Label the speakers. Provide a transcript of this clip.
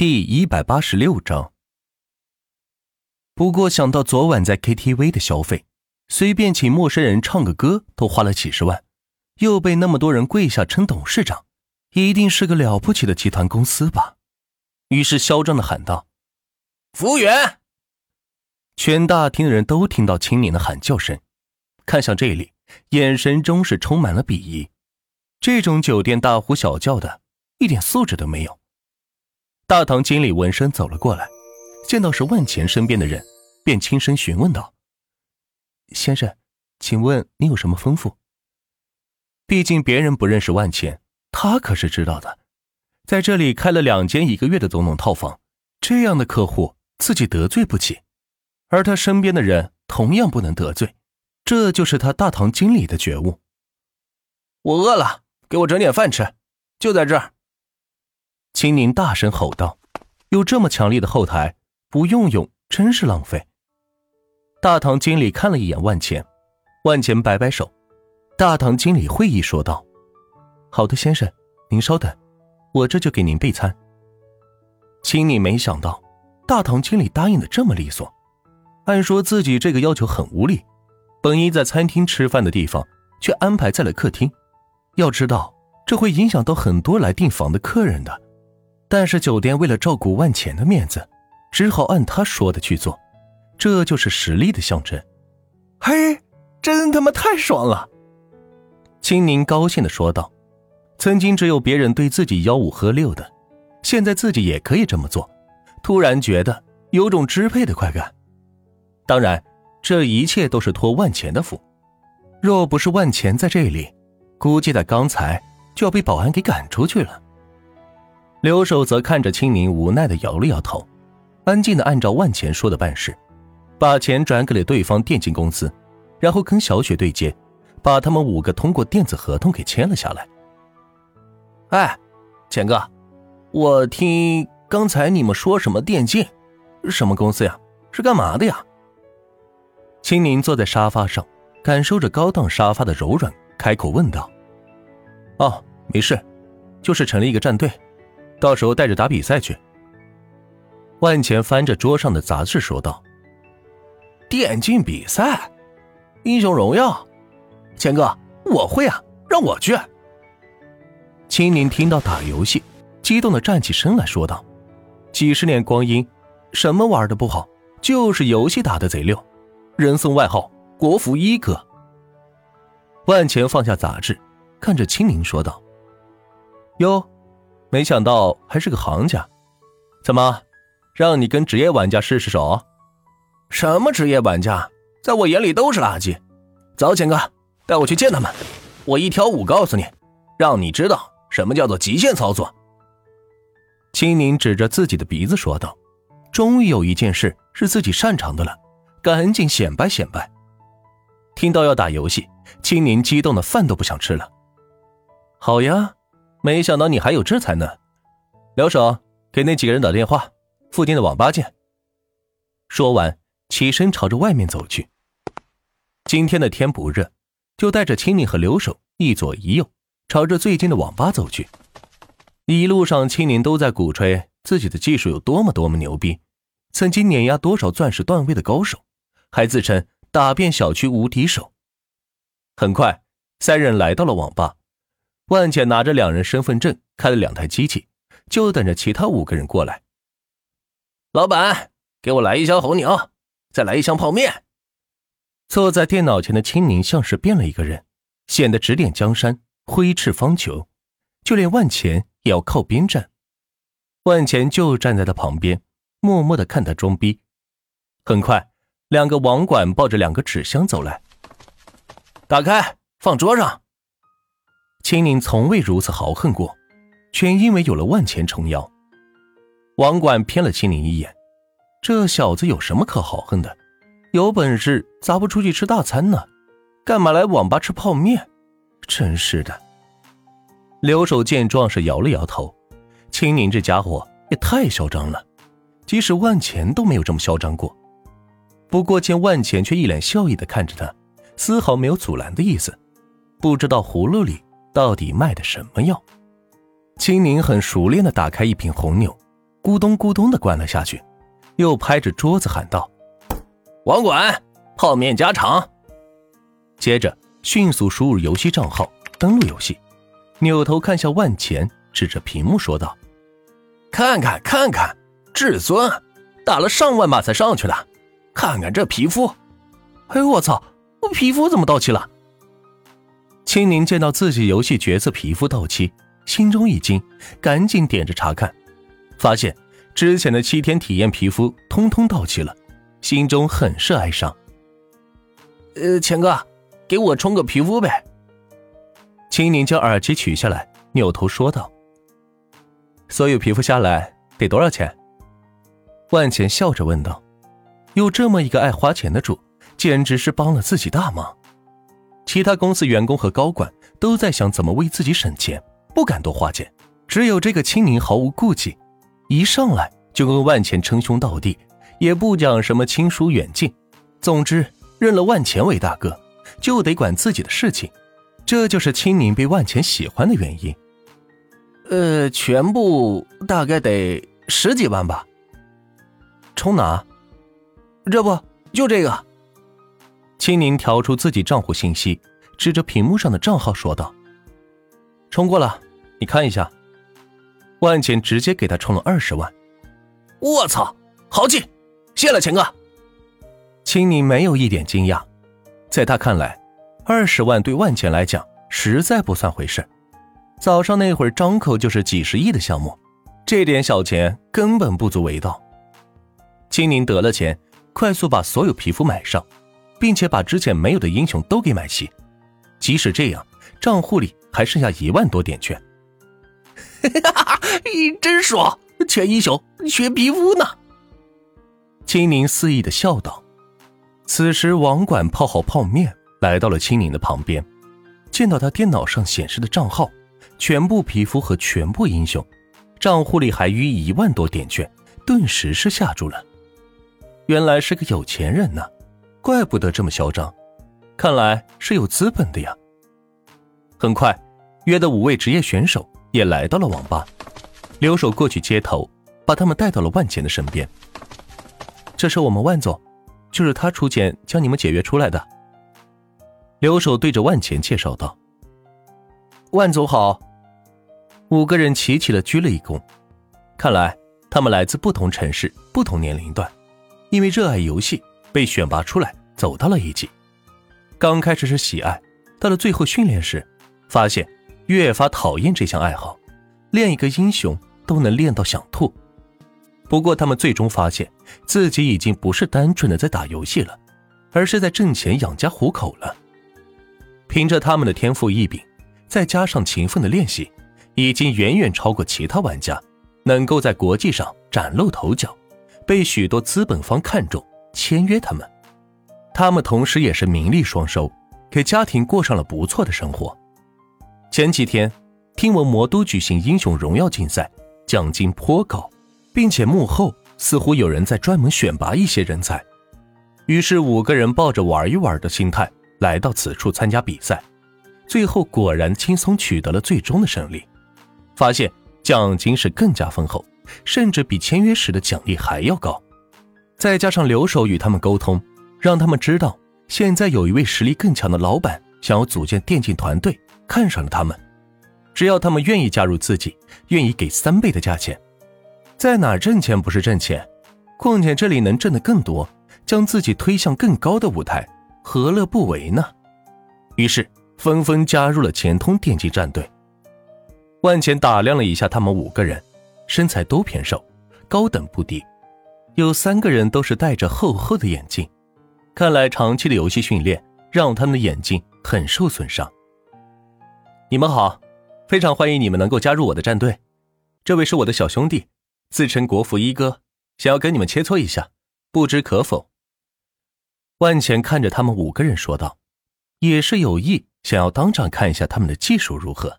Speaker 1: 第一百八十六章。不过想到昨晚在 KTV 的消费，随便请陌生人唱个歌都花了几十万，又被那么多人跪下称董事长，一定是个了不起的集团公司吧？于是嚣张的喊道：“
Speaker 2: 服务员！”
Speaker 1: 全大厅的人都听到青年的喊叫声，看向这里，眼神中是充满了鄙夷。这种酒店大呼小叫的，一点素质都没有。大堂经理闻声走了过来，见到是万钱身边的人，便轻声询问道：“先生，请问你有什么吩咐？”毕竟别人不认识万钱，他可是知道的。在这里开了两间一个月的总统套房，这样的客户自己得罪不起，而他身边的人同样不能得罪，这就是他大堂经理的觉悟。
Speaker 2: 我饿了，给我整点饭吃，就在这儿。
Speaker 1: 青宁大声吼道：“有这么强力的后台，不用用真是浪费。”大堂经理看了一眼万钱，万钱摆摆手。大堂经理会意说道：“好的，先生，您稍等，我这就给您备餐。”青宁没想到大堂经理答应的这么利索，按说自己这个要求很无理，本应在餐厅吃饭的地方却安排在了客厅，要知道这会影响到很多来订房的客人的。但是酒店为了照顾万钱的面子，只好按他说的去做，这就是实力的象征。
Speaker 2: 嘿，真他妈太爽了！
Speaker 1: 青宁高兴的说道：“曾经只有别人对自己吆五喝六的，现在自己也可以这么做，突然觉得有种支配的快感。当然，这一切都是托万钱的福，若不是万钱在这里，估计在刚才就要被保安给赶出去了。”刘守则看着青宁，无奈的摇了摇头，安静的按照万钱说的办事，把钱转给了对方电竞公司，然后跟小雪对接，把他们五个通过电子合同给签了下来。
Speaker 2: 哎，钱哥，我听刚才你们说什么电竞，什么公司呀？是干嘛的呀？
Speaker 1: 青宁坐在沙发上，感受着高档沙发的柔软，开口问道：“哦，没事，就是成立一个战队。”到时候带着打比赛去。万钱翻着桌上的杂志说道：“
Speaker 2: 电竞比赛，英雄荣耀，钱哥，我会啊，让我去。”
Speaker 1: 青宁听到打游戏，激动的站起身来说道：“几十年光阴，什么玩的不好，就是游戏打的贼溜，人送外号‘国服一哥’。”万钱放下杂志，看着青宁说道：“哟。”没想到还是个行家，怎么，让你跟职业玩家试试手？
Speaker 2: 什么职业玩家，在我眼里都是垃圾。走，钱哥，带我去见他们。我一挑五告诉你，让你知道什么叫做极限操作。
Speaker 1: 青宁指着自己的鼻子说道：“终于有一件事是自己擅长的了，赶紧显摆显摆。”听到要打游戏，青宁激动的饭都不想吃了。好呀。没想到你还有这才呢，刘守，给那几个人打电话，附近的网吧见。说完，起身朝着外面走去。今天的天不热，就带着青柠和刘守一左一右，朝着最近的网吧走去。一路上，青柠都在鼓吹自己的技术有多么多么牛逼，曾经碾压多少钻石段位的高手，还自称打遍小区无敌手。很快，三人来到了网吧。万茜拿着两人身份证，开了两台机器，就等着其他五个人过来。
Speaker 2: 老板，给我来一箱红牛，再来一箱泡面。
Speaker 1: 坐在电脑前的青宁像是变了一个人，显得指点江山，挥斥方遒，就连万钱也要靠边站。万钱就站在他旁边，默默的看他装逼。很快，两个网管抱着两个纸箱走来，
Speaker 2: 打开，放桌上。
Speaker 1: 青宁从未如此豪横过，全因为有了万钱撑腰。网管瞥了青宁一眼，这小子有什么可豪横的？有本事咋不出去吃大餐呢？干嘛来网吧吃泡面？真是的！留守见状是摇了摇头，青宁这家伙也太嚣张了，即使万钱都没有这么嚣张过。不过见万钱却一脸笑意的看着他，丝毫没有阻拦的意思，不知道葫芦里。到底卖的什么药？青宁很熟练的打开一瓶红牛，咕咚咕咚的灌了下去，又拍着桌子喊道：“
Speaker 2: 网管，泡面加长。”
Speaker 1: 接着迅速输入游戏账号，登录游戏，扭头看向万钱，指着屏幕说道：“
Speaker 2: 看看看看，至尊，打了上万把才上去的，看看这皮肤，
Speaker 1: 哎呦我操，我皮肤怎么到期了？”青宁见到自己游戏角色皮肤到期，心中一惊，赶紧点着查看，发现之前的七天体验皮肤通通到期了，心中很是哀伤。
Speaker 2: 呃，钱哥，给我充个皮肤呗。
Speaker 1: 青宁将耳机取下来，扭头说道：“所有皮肤下来得多少钱？”万钱笑着问道：“有这么一个爱花钱的主，简直是帮了自己大忙。”其他公司员工和高管都在想怎么为自己省钱，不敢多花钱。只有这个青柠毫无顾忌，一上来就跟万钱称兄道弟，也不讲什么亲疏远近。总之，认了万钱为大哥，就得管自己的事情。这就是青柠被万钱喜欢的原因。
Speaker 2: 呃，全部大概得十几万吧。
Speaker 1: 充哪？
Speaker 2: 这不就这个？
Speaker 1: 青宁调出自己账户信息，指着屏幕上的账号说道：“充过了，你看一下。”万钱直接给他充了二十万。
Speaker 2: 我操，豪气！谢了，钱哥。
Speaker 1: 青宁没有一点惊讶，在他看来，二十万对万钱来讲实在不算回事。早上那会儿张口就是几十亿的项目，这点小钱根本不足为道。青宁得了钱，快速把所有皮肤买上。并且把之前没有的英雄都给买齐，即使这样，账户里还剩下一万多点券。
Speaker 2: 哈哈，真爽！全英雄，全皮肤呢。
Speaker 1: 青柠肆意的笑道。此时，网管泡好泡面，来到了青柠的旁边，见到他电脑上显示的账号，全部皮肤和全部英雄，账户里还余一万多点券，顿时是吓住了。原来是个有钱人呢。怪不得这么嚣张，看来是有资本的呀。很快，约的五位职业选手也来到了网吧。留守过去接头，把他们带到了万钱的身边。这是我们万总，就是他出钱将你们解约出来的。留守对着万钱介绍道：“
Speaker 2: 万总好。”
Speaker 1: 五个人齐齐的鞠了一躬。看来他们来自不同城市、不同年龄段，因为热爱游戏。被选拔出来，走到了一级。刚开始是喜爱，到了最后训练时，发现越发讨厌这项爱好，练一个英雄都能练到想吐。不过他们最终发现自己已经不是单纯的在打游戏了，而是在挣钱养家糊口了。凭着他们的天赋异禀，再加上勤奋的练习，已经远远超过其他玩家，能够在国际上崭露头角，被许多资本方看中。签约他们，他们同时也是名利双收，给家庭过上了不错的生活。前几天听闻魔都举行英雄荣耀竞赛，奖金颇高，并且幕后似乎有人在专门选拔一些人才。于是五个人抱着玩一玩的心态来到此处参加比赛，最后果然轻松取得了最终的胜利，发现奖金是更加丰厚，甚至比签约时的奖励还要高。再加上留守与他们沟通，让他们知道现在有一位实力更强的老板想要组建电竞团队，看上了他们。只要他们愿意加入自己，愿意给三倍的价钱，在哪挣钱不是挣钱？况且这里能挣得更多，将自己推向更高的舞台，何乐不为呢？于是纷纷加入了钱通电竞战队。万钱打量了一下他们五个人，身材都偏瘦，高等不低。有三个人都是戴着厚厚的眼镜，看来长期的游戏训练让他们的眼睛很受损伤。你们好，非常欢迎你们能够加入我的战队。这位是我的小兄弟，自称国服一哥，想要跟你们切磋一下，不知可否？万钱看着他们五个人说道，也是有意想要当场看一下他们的技术如何。